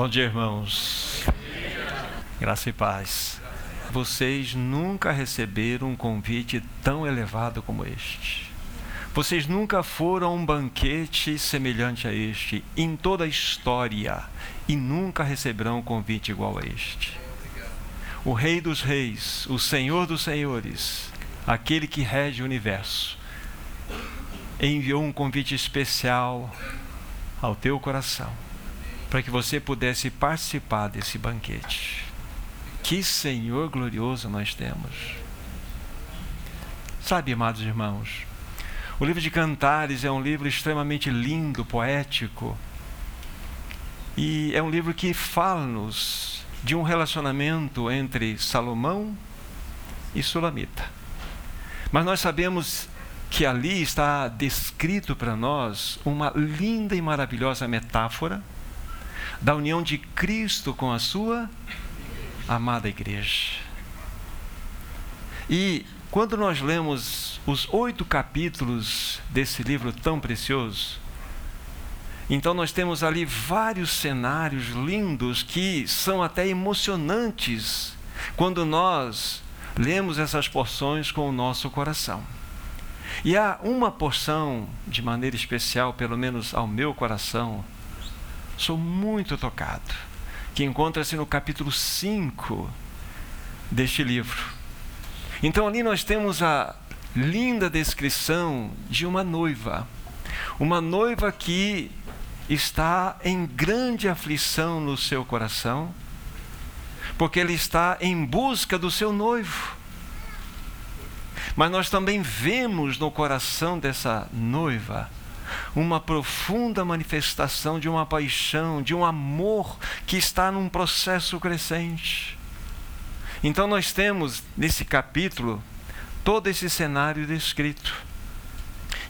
Bom dia, irmãos. Graça e paz. Vocês nunca receberam um convite tão elevado como este. Vocês nunca foram a um banquete semelhante a este em toda a história e nunca receberão um convite igual a este. O Rei dos Reis, o Senhor dos Senhores, aquele que rege o universo, enviou um convite especial ao teu coração para que você pudesse participar desse banquete. Que Senhor glorioso nós temos. Sabe, amados irmãos, o livro de Cantares é um livro extremamente lindo, poético, e é um livro que fala-nos de um relacionamento entre Salomão e Sulamita. Mas nós sabemos que ali está descrito para nós uma linda e maravilhosa metáfora da união de Cristo com a sua amada igreja. E quando nós lemos os oito capítulos desse livro tão precioso, então nós temos ali vários cenários lindos que são até emocionantes quando nós lemos essas porções com o nosso coração. E há uma porção, de maneira especial, pelo menos ao meu coração, sou muito tocado, que encontra-se no capítulo 5 deste livro. Então ali nós temos a linda descrição de uma noiva, uma noiva que está em grande aflição no seu coração, porque ele está em busca do seu noivo. Mas nós também vemos no coração dessa noiva uma profunda manifestação de uma paixão, de um amor que está num processo crescente. Então, nós temos nesse capítulo todo esse cenário descrito.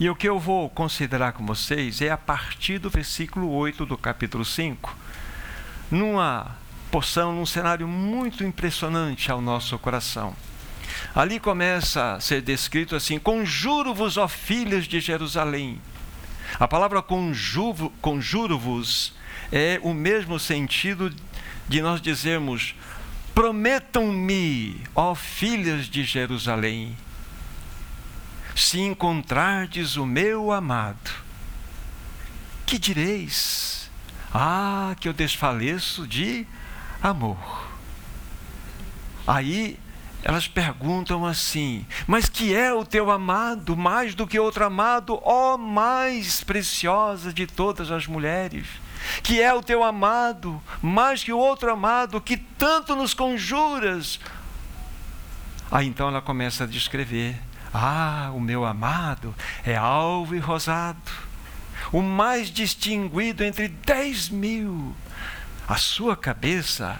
E o que eu vou considerar com vocês é a partir do versículo 8 do capítulo 5, numa porção, num cenário muito impressionante ao nosso coração. Ali começa a ser descrito assim: Conjuro-vos, ó filhas de Jerusalém, a palavra conjuro-vos é o mesmo sentido de nós dizermos: Prometam-me, ó filhas de Jerusalém, se encontrardes o meu amado, que direis? Ah, que eu desfaleço de amor. Aí elas perguntam assim: Mas que é o teu amado mais do que outro amado, ó mais preciosa de todas as mulheres? Que é o teu amado mais que o outro amado que tanto nos conjuras? Aí então ela começa a descrever: Ah, o meu amado é alvo e rosado, o mais distinguido entre dez mil. A sua cabeça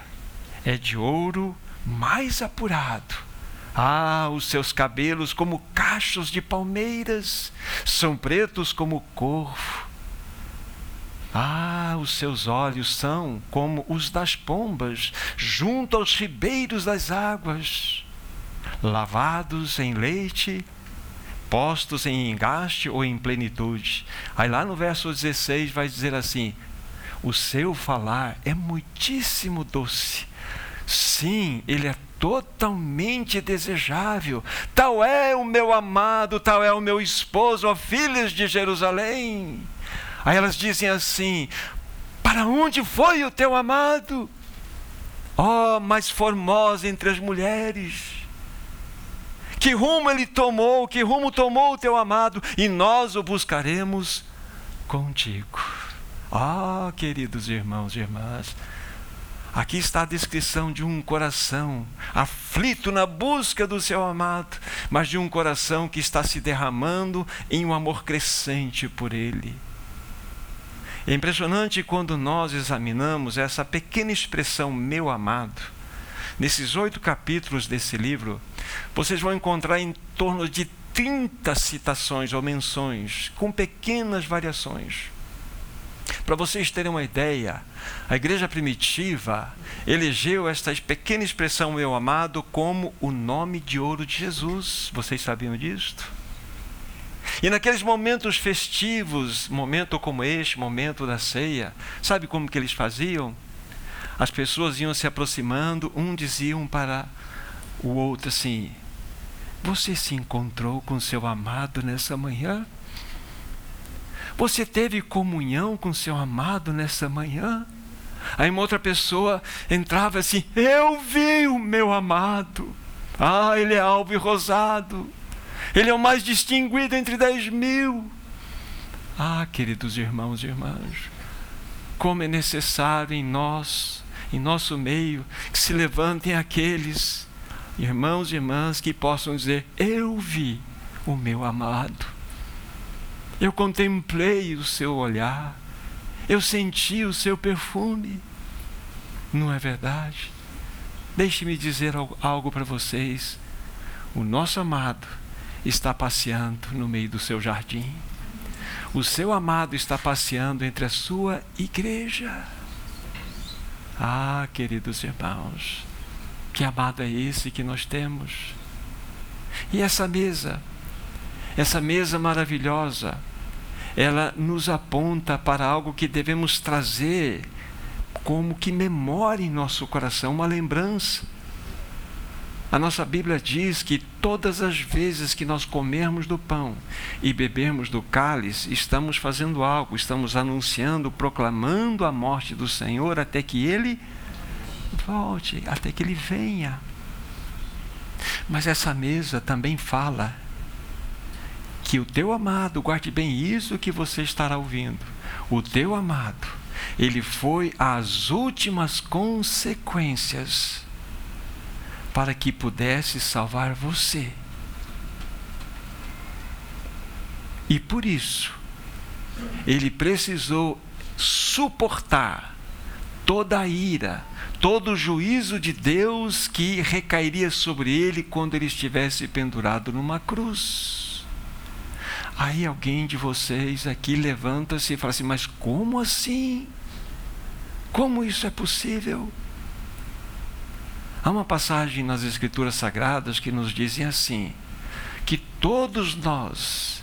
é de ouro mais apurado. Ah, os seus cabelos como cachos de palmeiras, são pretos como corvo. Ah, os seus olhos são como os das pombas, junto aos ribeiros das águas, lavados em leite, postos em engaste ou em plenitude. Aí lá no verso 16 vai dizer assim: o seu falar é muitíssimo doce Sim, ele é totalmente desejável. Tal é o meu amado, tal é o meu esposo, ó filhas de Jerusalém. Aí elas dizem assim: Para onde foi o teu amado? Ó, oh, mais formosa entre as mulheres. Que rumo ele tomou, que rumo tomou o teu amado, e nós o buscaremos contigo. Ah, oh, queridos irmãos e irmãs, Aqui está a descrição de um coração aflito na busca do seu amado, mas de um coração que está se derramando em um amor crescente por ele. É impressionante quando nós examinamos essa pequena expressão, meu amado. Nesses oito capítulos desse livro, vocês vão encontrar em torno de 30 citações ou menções, com pequenas variações. Para vocês terem uma ideia, a igreja primitiva elegeu esta pequena expressão, meu amado, como o nome de ouro de Jesus. Vocês sabiam disto? E naqueles momentos festivos, momento como este, momento da ceia, sabe como que eles faziam? as pessoas iam se aproximando, um dizia um para o outro assim: Você se encontrou com seu amado nessa manhã? Você teve comunhão com seu amado nessa manhã? Aí uma outra pessoa entrava assim: Eu vi o meu amado. Ah, ele é alvo e rosado. Ele é o mais distinguido entre dez mil. Ah, queridos irmãos e irmãs, como é necessário em nós, em nosso meio, que se levantem aqueles irmãos e irmãs que possam dizer: Eu vi o meu amado, eu contemplei o seu olhar, eu senti o seu perfume. Não é verdade? Deixe-me dizer algo para vocês. O nosso amado está passeando no meio do seu jardim o seu amado está passeando entre a sua igreja. Ah, queridos irmãos, que amado é esse que nós temos? E essa mesa, essa mesa maravilhosa, ela nos aponta para algo que devemos trazer como que memória em nosso coração, uma lembrança. A nossa Bíblia diz que todas as vezes que nós comermos do pão e bebermos do cálice, estamos fazendo algo, estamos anunciando, proclamando a morte do Senhor até que ele volte, até que ele venha. Mas essa mesa também fala que o teu amado, guarde bem isso que você estará ouvindo. O teu amado, ele foi às últimas consequências para que pudesse salvar você. E por isso, ele precisou suportar toda a ira, todo o juízo de Deus que recairia sobre ele quando ele estivesse pendurado numa cruz. Aí alguém de vocês aqui levanta-se e fala assim: Mas como assim? Como isso é possível? Há uma passagem nas Escrituras Sagradas que nos dizem assim: que todos nós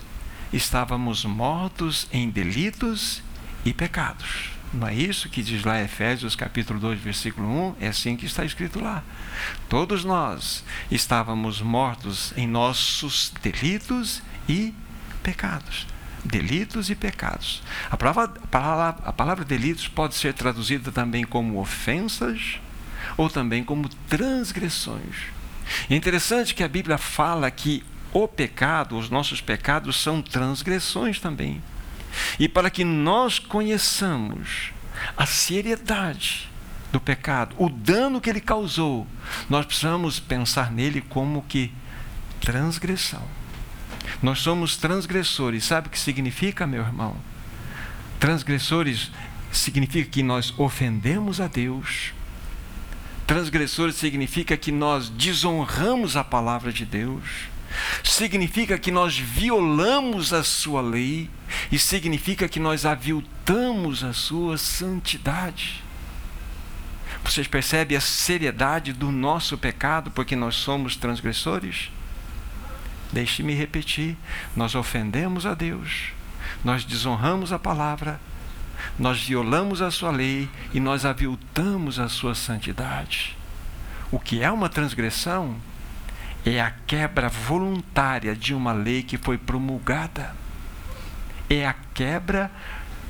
estávamos mortos em delitos e pecados. Não é isso que diz lá Efésios capítulo 2, versículo 1? É assim que está escrito lá. Todos nós estávamos mortos em nossos delitos e pecados. Delitos e pecados. A palavra, a palavra, a palavra delitos pode ser traduzida também como ofensas, ou também como transgressões. É interessante que a Bíblia fala que o pecado, os nossos pecados, são transgressões também. E para que nós conheçamos a seriedade do pecado, o dano que ele causou, nós precisamos pensar nele como que transgressão. Nós somos transgressores. Sabe o que significa, meu irmão? Transgressores significa que nós ofendemos a Deus, Transgressores significa que nós desonramos a palavra de Deus, significa que nós violamos a sua lei e significa que nós aviltamos a sua santidade. Vocês percebem a seriedade do nosso pecado porque nós somos transgressores? Deixe-me repetir: nós ofendemos a Deus, nós desonramos a palavra nós violamos a sua lei e nós aviltamos a sua santidade. O que é uma transgressão é a quebra voluntária de uma lei que foi promulgada. É a quebra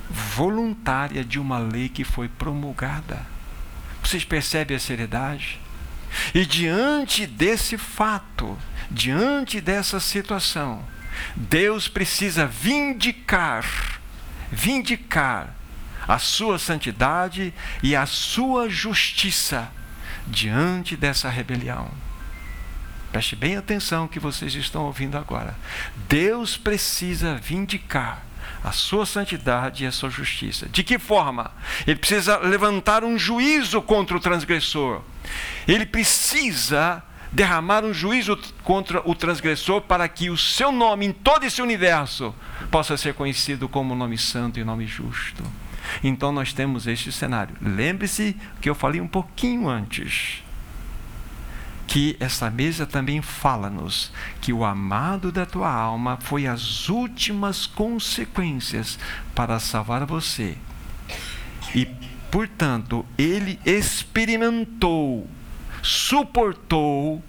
voluntária de uma lei que foi promulgada. Vocês percebem a seriedade? E diante desse fato, diante dessa situação, Deus precisa vindicar, vindicar a sua santidade e a sua justiça diante dessa rebelião. Preste bem atenção que vocês estão ouvindo agora. Deus precisa vindicar a sua santidade e a sua justiça. De que forma? Ele precisa levantar um juízo contra o transgressor. Ele precisa derramar um juízo contra o transgressor para que o seu nome em todo esse universo possa ser conhecido como nome santo e nome justo. Então nós temos este cenário. Lembre-se que eu falei um pouquinho antes que essa mesa também fala-nos que o amado da tua alma foi as últimas consequências para salvar você. E portanto, ele experimentou, suportou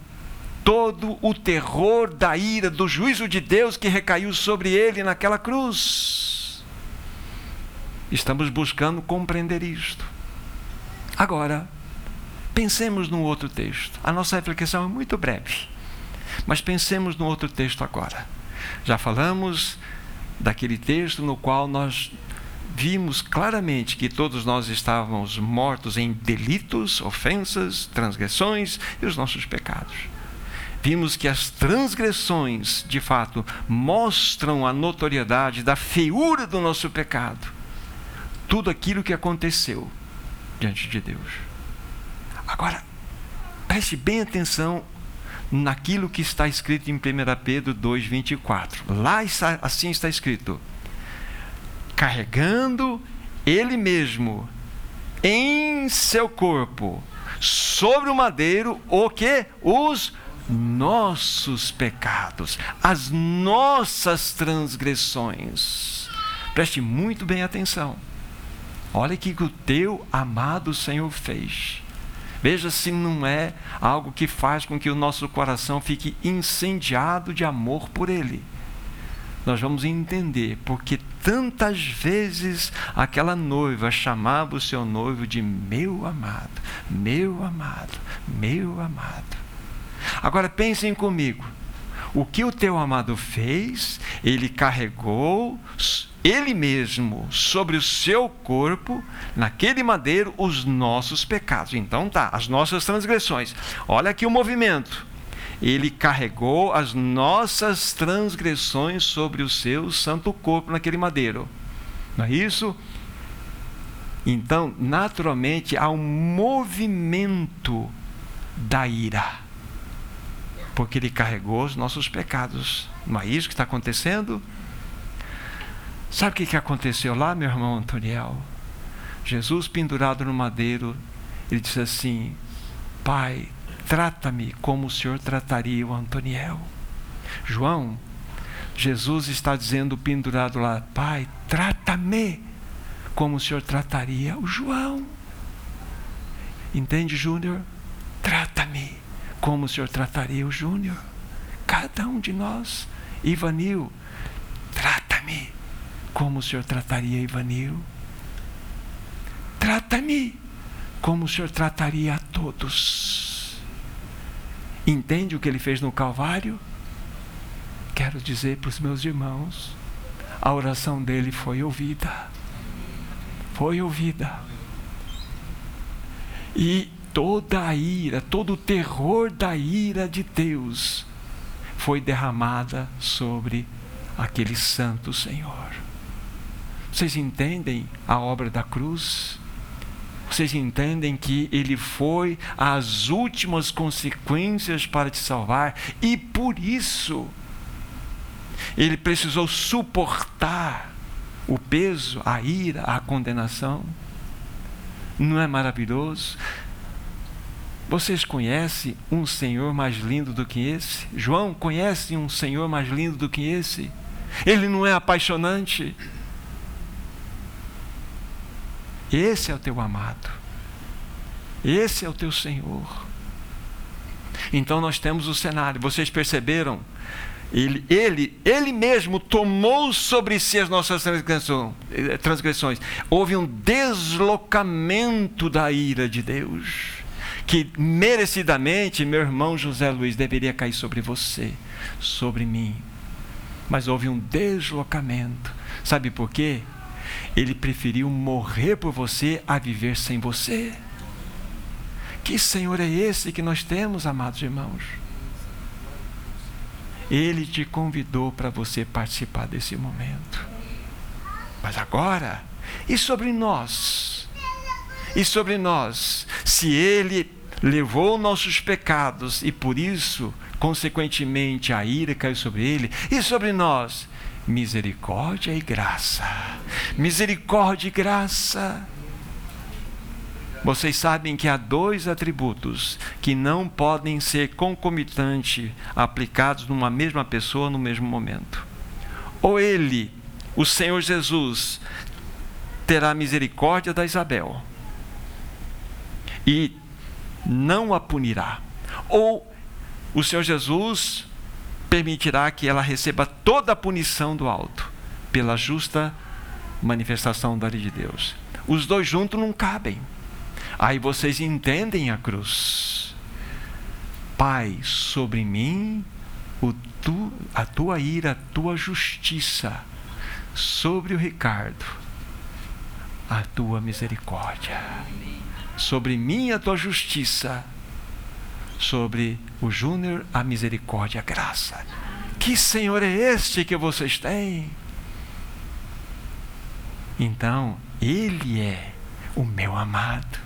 todo o terror da ira, do juízo de Deus que recaiu sobre ele naquela cruz. Estamos buscando compreender isto. Agora, pensemos num outro texto. A nossa reflexão é muito breve, mas pensemos num outro texto agora. Já falamos daquele texto no qual nós vimos claramente que todos nós estávamos mortos em delitos, ofensas, transgressões e os nossos pecados. Vimos que as transgressões, de fato, mostram a notoriedade da feiura do nosso pecado. Tudo aquilo que aconteceu diante de Deus. Agora, preste bem atenção naquilo que está escrito em 1 Pedro 2,24. Lá está, assim está escrito: carregando Ele mesmo em seu corpo, sobre o madeiro, o que? Os nossos pecados, as nossas transgressões. Preste muito bem atenção. Olha o que o teu amado Senhor fez. Veja se não é algo que faz com que o nosso coração fique incendiado de amor por Ele. Nós vamos entender porque tantas vezes aquela noiva chamava o seu noivo de meu amado, meu amado, meu amado. Agora pensem comigo. O que o teu amado fez, ele carregou ele mesmo sobre o seu corpo, naquele madeiro, os nossos pecados. Então tá, as nossas transgressões. Olha aqui o movimento. Ele carregou as nossas transgressões sobre o seu santo corpo naquele madeiro. Não é isso? Então, naturalmente, há um movimento da ira. Porque ele carregou os nossos pecados. Não é isso que está acontecendo? Sabe o que, aconteceu lá, meu irmão Antoniel? Jesus pendurado no madeiro, ele disse assim: Pai, trata-me como o Senhor trataria o Antoniel. João, Jesus está dizendo pendurado lá: Pai, trata-me como o Senhor trataria o João. Entende, Júnior? Trata-me como o Senhor trataria o Júnior. Cada um de nós. Ivanil, trata-me como o Senhor trataria Ivanil. Trata-me como o Senhor trataria a todos. Entende o que ele fez no Calvário? Quero dizer para os meus irmãos, a oração dele foi ouvida. Foi ouvida. E toda a ira, todo o terror da ira de Deus foi derramada sobre aquele santo Senhor. Vocês entendem a obra da cruz? Vocês entendem que ele foi às últimas consequências para te salvar e por isso ele precisou suportar o peso, a ira, a condenação. Não é maravilhoso? Vocês conhecem um Senhor mais lindo do que esse? João conhece um Senhor mais lindo do que esse? Ele não é apaixonante? Esse é o teu amado. Esse é o teu Senhor. Então nós temos o cenário. Vocês perceberam? Ele, ele, ele mesmo tomou sobre si as nossas transgressões. Houve um deslocamento da ira de Deus. Que merecidamente, meu irmão José Luiz, deveria cair sobre você, sobre mim. Mas houve um deslocamento. Sabe por quê? Ele preferiu morrer por você a viver sem você. Que Senhor é esse que nós temos, amados irmãos? Ele te convidou para você participar desse momento. Mas agora, e sobre nós? E sobre nós? Se Ele levou nossos pecados e por isso, consequentemente, a ira caiu sobre Ele, e sobre nós? Misericórdia e graça. Misericórdia e graça. Vocês sabem que há dois atributos que não podem ser concomitantes aplicados numa mesma pessoa no mesmo momento. Ou ele, o Senhor Jesus, terá misericórdia da Isabel, e não a punirá. Ou o Senhor Jesus permitirá que ela receba toda a punição do alto, pela justa manifestação da lei de Deus. Os dois juntos não cabem. Aí vocês entendem a cruz. Pai, sobre mim o tu, a tua ira, a tua justiça. Sobre o Ricardo, a tua misericórdia. Sobre mim a tua justiça. Sobre o Júnior a misericórdia, a graça. Que Senhor é este que vocês têm? Então, Ele é o meu amado.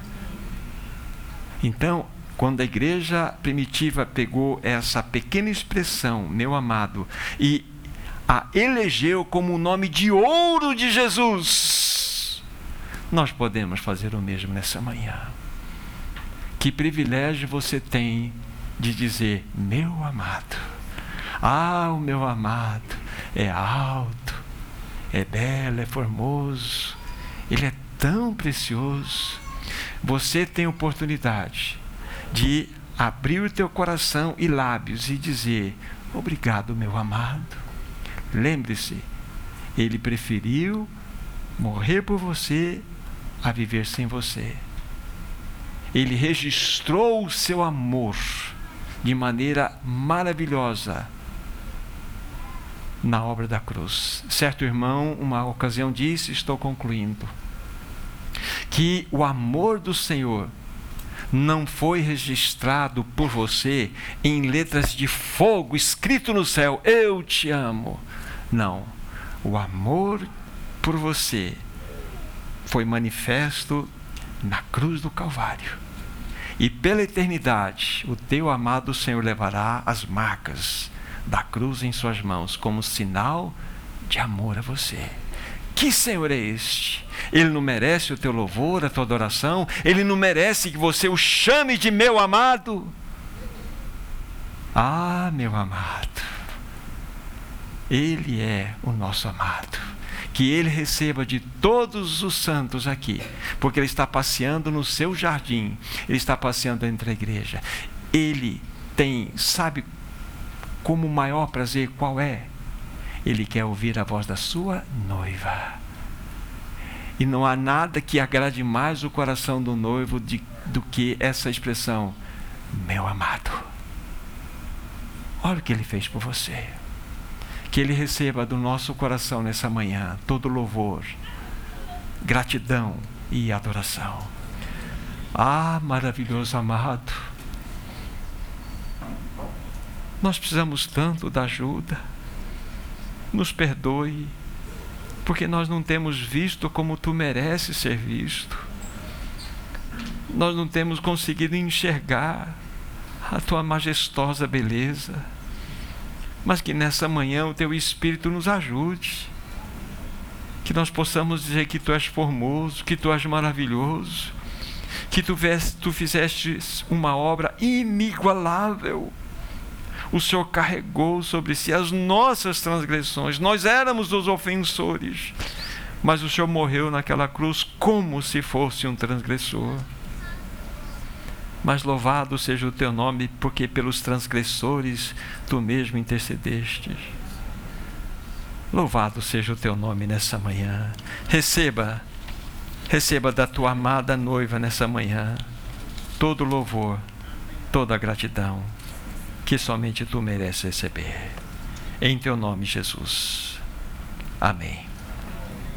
Então, quando a igreja primitiva pegou essa pequena expressão, meu amado, e a elegeu como o nome de ouro de Jesus, nós podemos fazer o mesmo nessa manhã. Que privilégio você tem de dizer, meu amado. Ah, o meu amado é alto, é belo, é formoso, ele é tão precioso você tem oportunidade de abrir o teu coração e lábios e dizer: Obrigado, meu amado. Lembre-se, ele preferiu morrer por você a viver sem você. Ele registrou o seu amor de maneira maravilhosa na obra da cruz. Certo irmão, uma ocasião disse, estou concluindo que o amor do Senhor não foi registrado por você em letras de fogo escrito no céu: Eu te amo. Não. O amor por você foi manifesto na cruz do Calvário. E pela eternidade, o teu amado Senhor levará as marcas da cruz em suas mãos como sinal de amor a você. Que Senhor é este? Ele não merece o teu louvor, a tua adoração, ele não merece que você o chame de meu amado. Ah, meu amado, ele é o nosso amado. Que ele receba de todos os santos aqui, porque ele está passeando no seu jardim, ele está passeando entre a igreja. Ele tem, sabe como o maior prazer qual é? Ele quer ouvir a voz da sua noiva. E não há nada que agrade mais o coração do noivo de, do que essa expressão, meu amado. Olha o que ele fez por você. Que ele receba do nosso coração nessa manhã todo louvor, gratidão e adoração. Ah, maravilhoso amado. Nós precisamos tanto da ajuda nos perdoe, porque nós não temos visto como tu mereces ser visto. Nós não temos conseguido enxergar a tua majestosa beleza. Mas que nessa manhã o teu Espírito nos ajude. Que nós possamos dizer que tu és formoso, que tu és maravilhoso, que tu, tu fizeste uma obra inigualável o Senhor carregou sobre si as nossas transgressões. Nós éramos os ofensores, mas o Senhor morreu naquela cruz como se fosse um transgressor. Mas louvado seja o teu nome, porque pelos transgressores tu mesmo intercedeste. Louvado seja o teu nome nessa manhã. Receba, receba da tua amada noiva nessa manhã todo louvor, toda gratidão que somente tu mereces receber. Em teu nome, Jesus. Amém.